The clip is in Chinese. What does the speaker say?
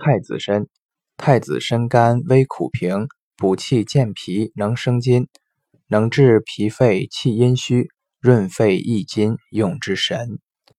太子参太子参甘微苦平补气健脾能生津。能治脾肺气阴虚润肺益津用之神。